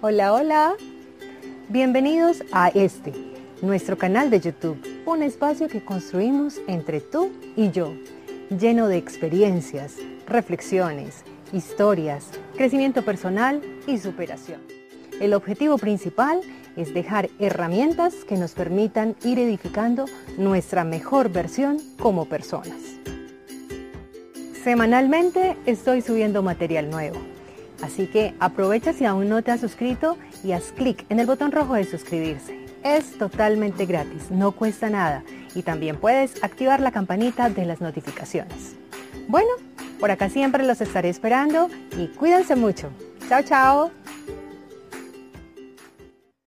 Hola, hola. Bienvenidos a este, nuestro canal de YouTube, un espacio que construimos entre tú y yo, lleno de experiencias, reflexiones, historias, crecimiento personal y superación. El objetivo principal es dejar herramientas que nos permitan ir edificando nuestra mejor versión como personas. Semanalmente estoy subiendo material nuevo, así que aprovecha si aún no te has suscrito y haz clic en el botón rojo de suscribirse. Es totalmente gratis, no cuesta nada y también puedes activar la campanita de las notificaciones. Bueno, por acá siempre los estaré esperando y cuídense mucho. Chao, chao.